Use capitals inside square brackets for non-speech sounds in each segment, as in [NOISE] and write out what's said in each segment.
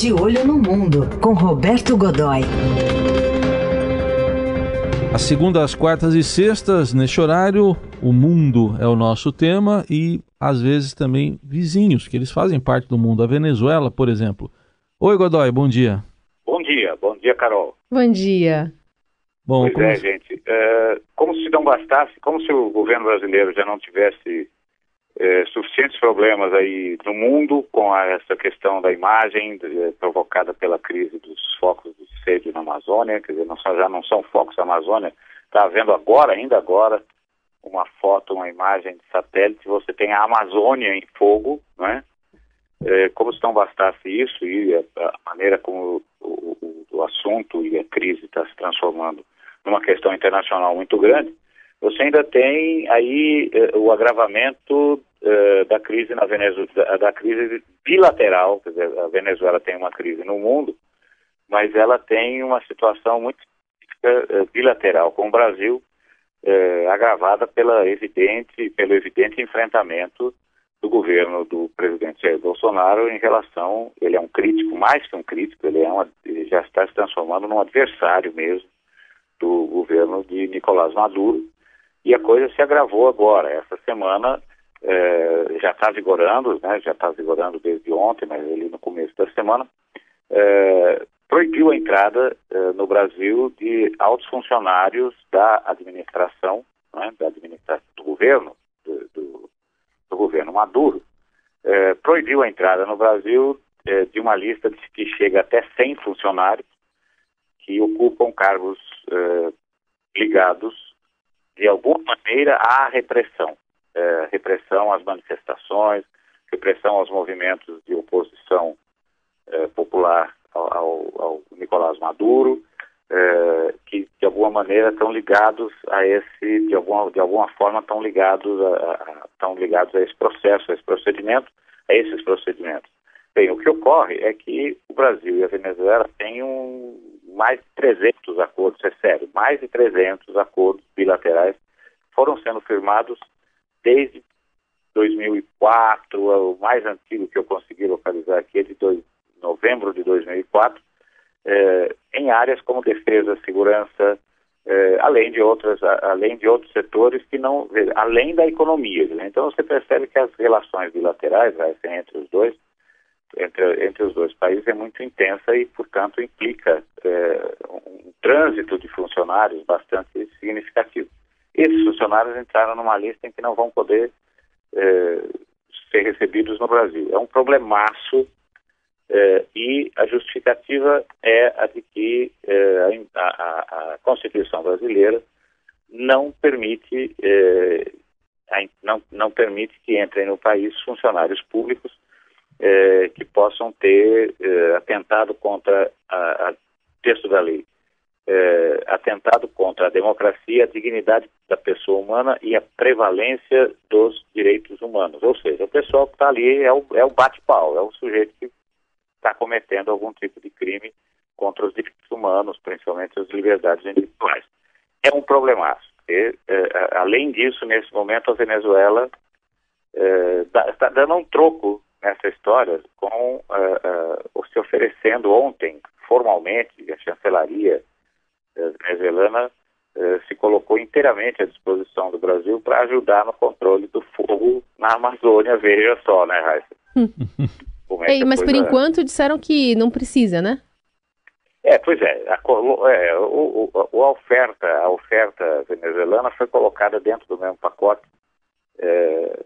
De Olho no Mundo, com Roberto Godoy. As segundas, quartas e sextas, neste horário, o mundo é o nosso tema e às vezes também vizinhos, que eles fazem parte do mundo. A Venezuela, por exemplo. Oi, Godoy, bom dia. Bom dia, bom dia, Carol. Bom dia. Bom, pois como... é, gente. É, como se não bastasse, como se o governo brasileiro já não tivesse é, suficientes problemas aí no mundo com a, essa questão da imagem é, provocada pela crise dos focos de sede na Amazônia, quer dizer, não só, já não são focos da Amazônia, está havendo agora, ainda agora, uma foto, uma imagem de satélite, você tem a Amazônia em fogo, né? É, como se não bastasse isso e a, a maneira como o, o, o, assunto e a crise está se transformando numa questão internacional muito grande, você ainda tem aí eh, o agravamento eh, da crise na Venezuela, da, crise bilateral, quer dizer, a Venezuela tem uma crise no mundo, mas ela tem uma situação muito eh, bilateral com o Brasil, agravada pela evidente, pelo evidente enfrentamento do governo do presidente Jair Bolsonaro em relação, ele é um crítico, mais que um crítico, ele, é uma, ele já está se transformando num adversário mesmo do governo de Nicolás Maduro, e a coisa se agravou agora. Essa semana é, já está vigorando, né, já está vigorando desde ontem, mas ali no começo da semana, é, proibiu a entrada é, no Brasil de altos funcionários da administração, né, da administração do governo, do, do, do governo Maduro, é, proibiu a entrada no Brasil é, de uma lista que chega até 100 funcionários que ocupam cargos é, ligados de alguma maneira, há repressão. É, repressão às manifestações, repressão aos movimentos de oposição é, popular ao, ao, Nicolás Maduro, é, que de alguma maneira estão ligados a esse, de alguma, de alguma forma estão ligados a, a, estão ligados a esse processo, a esse procedimento, a esses procedimentos. Bem, o que ocorre é que o Brasil e a Venezuela têm um, mais de 300 acordos, é sério, mais de 300 acordos bilaterais foram sendo firmados desde 2004, o mais antigo que eu consegui localizar aqui é de dois, novembro de 2004, eh, em áreas como defesa, segurança, eh, além de outras, além de outros setores que não, além da economia. Né? Então você percebe que as relações bilaterais né, entre os dois entre, entre os dois países é muito intensa e, portanto, implica é, um trânsito de funcionários bastante significativo. Esses funcionários entraram numa lista em que não vão poder é, ser recebidos no Brasil. É um problemaço é, e a justificativa é a de que é, a, a, a, Constituição brasileira não permite, é, não, não permite que entrem no país funcionários públicos é, que possam ter é, atentado contra o texto da lei, é, atentado contra a democracia, a dignidade da pessoa humana e a prevalência dos direitos humanos. Ou seja, o pessoal que está ali é o, é o bate-pau, é o sujeito que está cometendo algum tipo de crime contra os direitos humanos, principalmente as liberdades individuais. É um problemaço. E, é, além disso, nesse momento, a Venezuela está é, dando um troco nessa história com uh, uh, se oferecendo ontem formalmente a chancelaria venezuelana uh, se colocou inteiramente à disposição do Brasil para ajudar no controle do fogo na Amazônia, veja só, né, Raíssa? [LAUGHS] é Ei, mas por enquanto disseram que não precisa, né? É, pois é, a, é o, o, a, oferta, a oferta venezuelana foi colocada dentro do mesmo pacote é,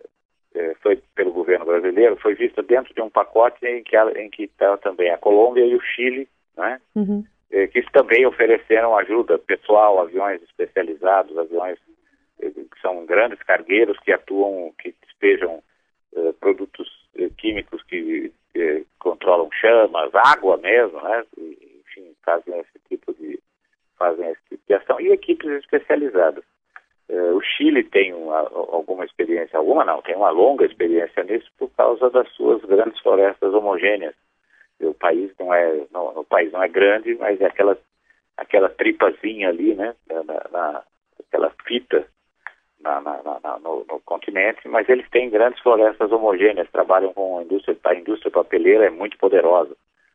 é, foi pelo governo brasileiro, foi vista dentro de um pacote em que em que está também a Colômbia e o Chile, né? Uhum. É, que também ofereceram ajuda pessoal, aviões especializados, aviões é, que são grandes cargueiros que atuam, que despejam é, produtos é, químicos que controlam chamas, água mesmo, né? E, enfim, fazem esse tipo de fazem esse tipo de ação e equipes especializadas. Uh, o Chile tem uma, alguma experiência, alguma não, tem uma longa experiência nisso por causa das suas grandes florestas homogêneas. País não é, não, o país não é grande, mas é aquela, aquela tripazinha ali, né, na, na aquela fita na, na, na, no, no, continente, mas eles têm grandes florestas homogêneas, trabalham com a indústria, a indústria papeleira é muito poderosa.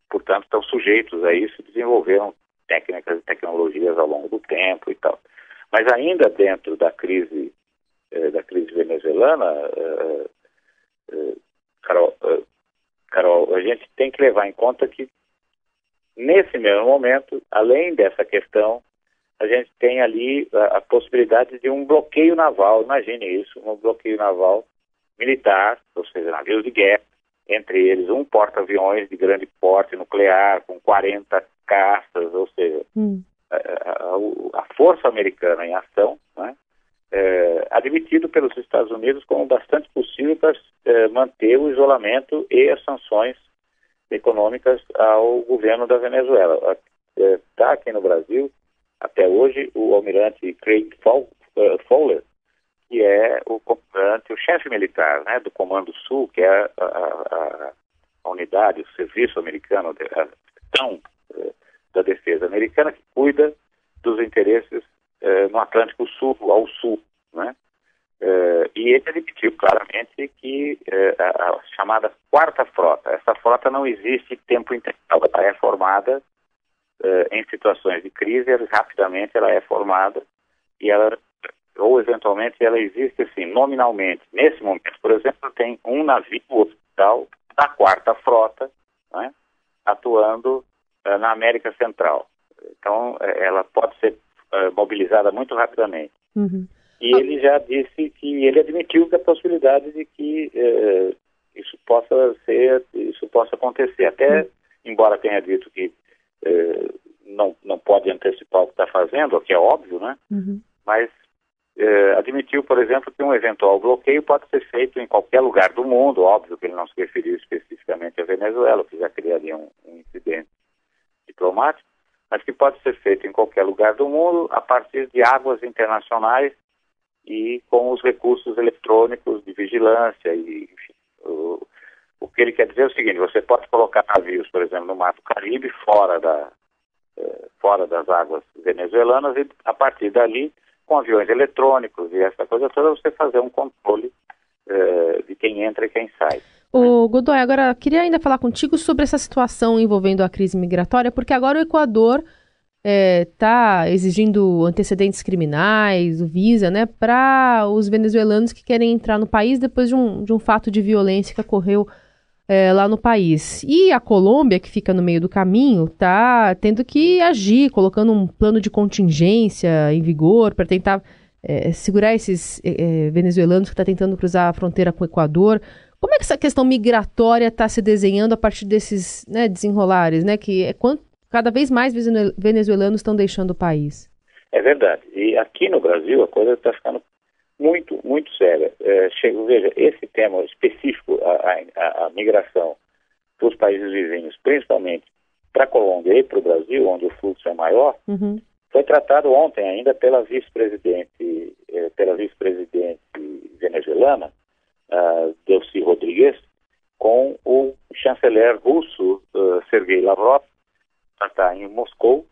portanto, estão sujeitos a isso, desenvolveram técnicas e tecnologias ao longo do tempo e tal. Mas ainda dentro da crise eh, da crise venezuelana, eh, eh, Carol, eh, Carol, a gente tem que levar em conta que nesse mesmo momento, além dessa questão, a gente tem ali a, a possibilidade de um bloqueio naval. Imagine isso, um bloqueio naval militar, ou seja, navios de guerra, entre eles um porta-aviões de grande porte nuclear, com 40 caças, ou seja, hum. a, a, a, força americana em ação, é, admitido pelos Estados Unidos como bastante possível para é, manter o isolamento e as sanções econômicas ao governo da Venezuela. Está é, aqui no Brasil, até hoje, o almirante Craig é, Fowler, que é o comandante, o chefe militar né, do Comando Sul, que é a, a, a unidade, o serviço americano, a questão eh, da defesa americana, que cuida dos interesses no Atlântico Sul, ao sul. Né? Eh, e ele admitiu claramente que a, a, chamada quarta frota, essa frota não existe tempo integral, ela é formada em situações de crise, rapidamente ela é formada e ela ou eventualmente ela existe assim, nominalmente. Nesse momento, por exemplo, tem um navio hospital da quarta frota né, atuando uh, na América Central. Então, uh, ela pode ser uh, mobilizada muito rapidamente. Uhum. E ele já disse que ele admitiu que a possibilidade de que isso possa ser, isso possa acontecer. Até, embora tenha dito que não, não pode antecipar o que está fazendo, o que é óbvio, né? Uhum. Mas eh, admitiu, por exemplo, que um eventual bloqueio pode ser feito em qualquer lugar do mundo, óbvio que ele não se referiu especificamente à Venezuela, que já criaria um, um incidente diplomático, mas que pode ser feito em qualquer lugar do mundo a partir de águas internacionais e com os recursos eletrônicos de vigilância e enfim, o, o que ele quer dizer é o seguinte: você pode colocar navios, por exemplo, no Mar do Caribe, fora da eh, fora das águas venezuelanas e a partir dali com aviões eletrônicos e essa coisa toda, você fazer um controle uh, de quem entra e quem sai. O Godoy, agora queria ainda falar contigo sobre essa situação envolvendo a crise migratória, porque agora o Equador está é, exigindo antecedentes criminais, o Visa, né, para os venezuelanos que querem entrar no país depois de um, de um fato de violência que ocorreu é, lá no país. E a Colômbia, que fica no meio do caminho, está tendo que agir, colocando um plano de contingência em vigor para tentar é, segurar esses é, é venezuelanos que estão tá tentando cruzar a fronteira com o Equador. Como é que essa questão migratória está se desenhando a partir desses né, desenrolares, né? Que é quanto, cada vez mais venezuelanos estão deixando o país. É verdade. E aqui no Brasil a coisa está ficando muito, muito séria. É, chego, veja, esse tema específico, a, a, a migração dos países vizinhos, principalmente para a Colômbia e para o Brasil, onde o fluxo é maior, uhum. foi tratado ontem ainda pela vice-presidente, eh, pela vice-presidente venezuelana, uh, Delcy Rodrigues, com o chanceler russo, uh, Sergei Lavrov, está em Moscou.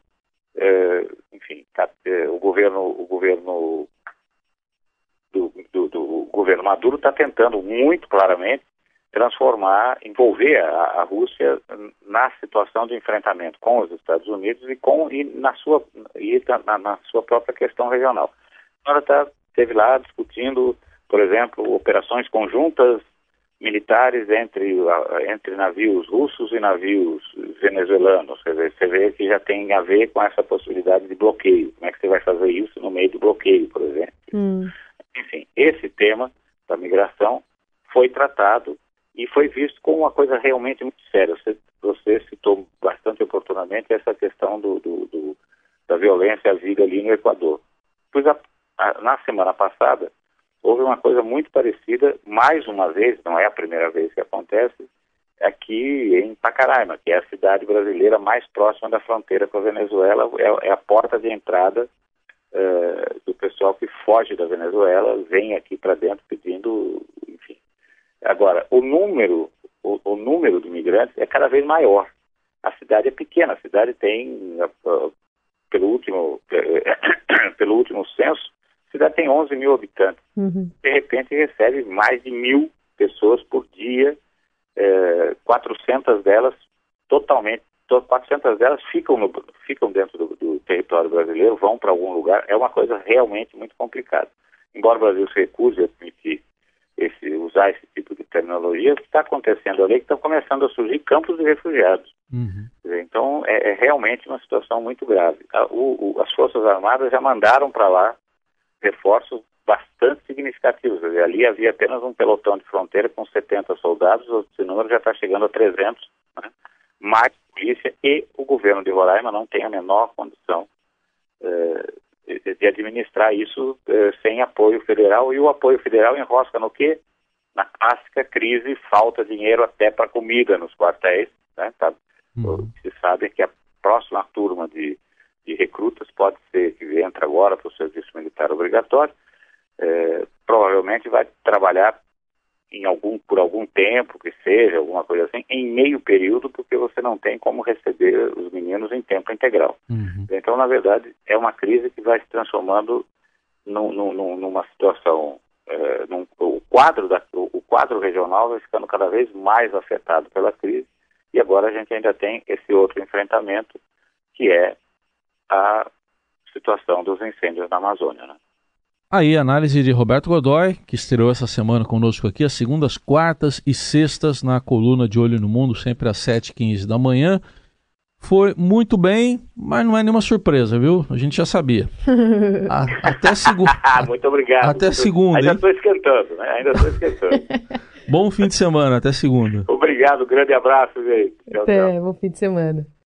Uh, enfim, tá, uh, o governo, o governo do, do, do governo Maduro está tentando muito claramente transformar, envolver a, a, Rússia na situação de enfrentamento com os Estados Unidos e com e na sua e na, na sua própria questão regional. Agora está esteve lá discutindo, por exemplo, operações conjuntas militares entre entre navios russos e navios venezuelanos. Quer dizer, você vê que já tem a ver com essa possibilidade de bloqueio. Como é que você vai fazer isso no meio do bloqueio, por exemplo? Hum. Enfim, esse tema da migração foi tratado e foi visto como uma coisa realmente muito séria. Você, você citou bastante oportunamente essa questão do, do, do da violência havida ali no Equador. Pois a, a, na semana passada houve uma coisa muito parecida, mais uma vez, não é a primeira vez que acontece, aqui em Pacaraima, que é a cidade brasileira mais próxima da fronteira com a Venezuela, é, é a porta de entrada uh, do pessoal que foge da Venezuela, vem aqui para dentro pedindo, enfim. Agora, o número, o, o, número de imigrantes é cada vez maior. A cidade é pequena, a cidade tem, uh, pelo último, [COUGHS] pelo último censo, a cidade tem 11 mil habitantes. Uhum. De repente recebe mais de mil pessoas por dia, 400 delas totalmente, 400 delas ficam, no, ficam dentro do, do território brasileiro, vão para algum lugar, é uma coisa realmente muito complicada. Embora o Brasil se recuse a admitir esse, usar esse tipo de terminologia, o que está acontecendo ali é que estão começando a surgir campos de refugiados. Uhum. Então, é, é, realmente uma situação muito grave. A, o, o, as Forças Armadas já mandaram para lá reforços bastante significativos. Dizer, ali havia apenas um pelotão de fronteira com 70 soldados, esse número já está chegando a 300, né? mais polícia e o governo de Roraima não tem a menor condição eh, de administrar isso eh, sem apoio federal, e o apoio federal enrosca no quê? Na clássica crise, falta dinheiro até para comida nos quartéis, né? Tá? Uhum. Se sabe que a próxima turma de, de recrutas pode ser que entra agora para o serviço militar obrigatório, é, provavelmente vai trabalhar em algum, por algum tempo, que seja, alguma coisa assim, em meio período, porque você não tem como receber os meninos em tempo integral. Uhum. Então, na verdade, é uma crise que vai se transformando num, num, numa situação, é, num, o, quadro da, o quadro regional vai ficando cada vez mais afetado pela crise, e agora a gente ainda tem esse outro enfrentamento, que é a situação dos incêndios na Amazônia. Né? Aí, análise de Roberto Godoy, que estreou essa semana conosco aqui, às segundas, quartas e sextas, na coluna de Olho no Mundo, sempre às 7h15 da manhã. Foi muito bem, mas não é nenhuma surpresa, viu? A gente já sabia. [LAUGHS] A, até segunda. [LAUGHS] muito obrigado. Até segunda. Ainda estou esquentando, né? Ainda estou esquentando. [LAUGHS] bom fim de semana, até segunda. Obrigado, grande abraço, gente. Tchau, até, tchau. bom fim de semana.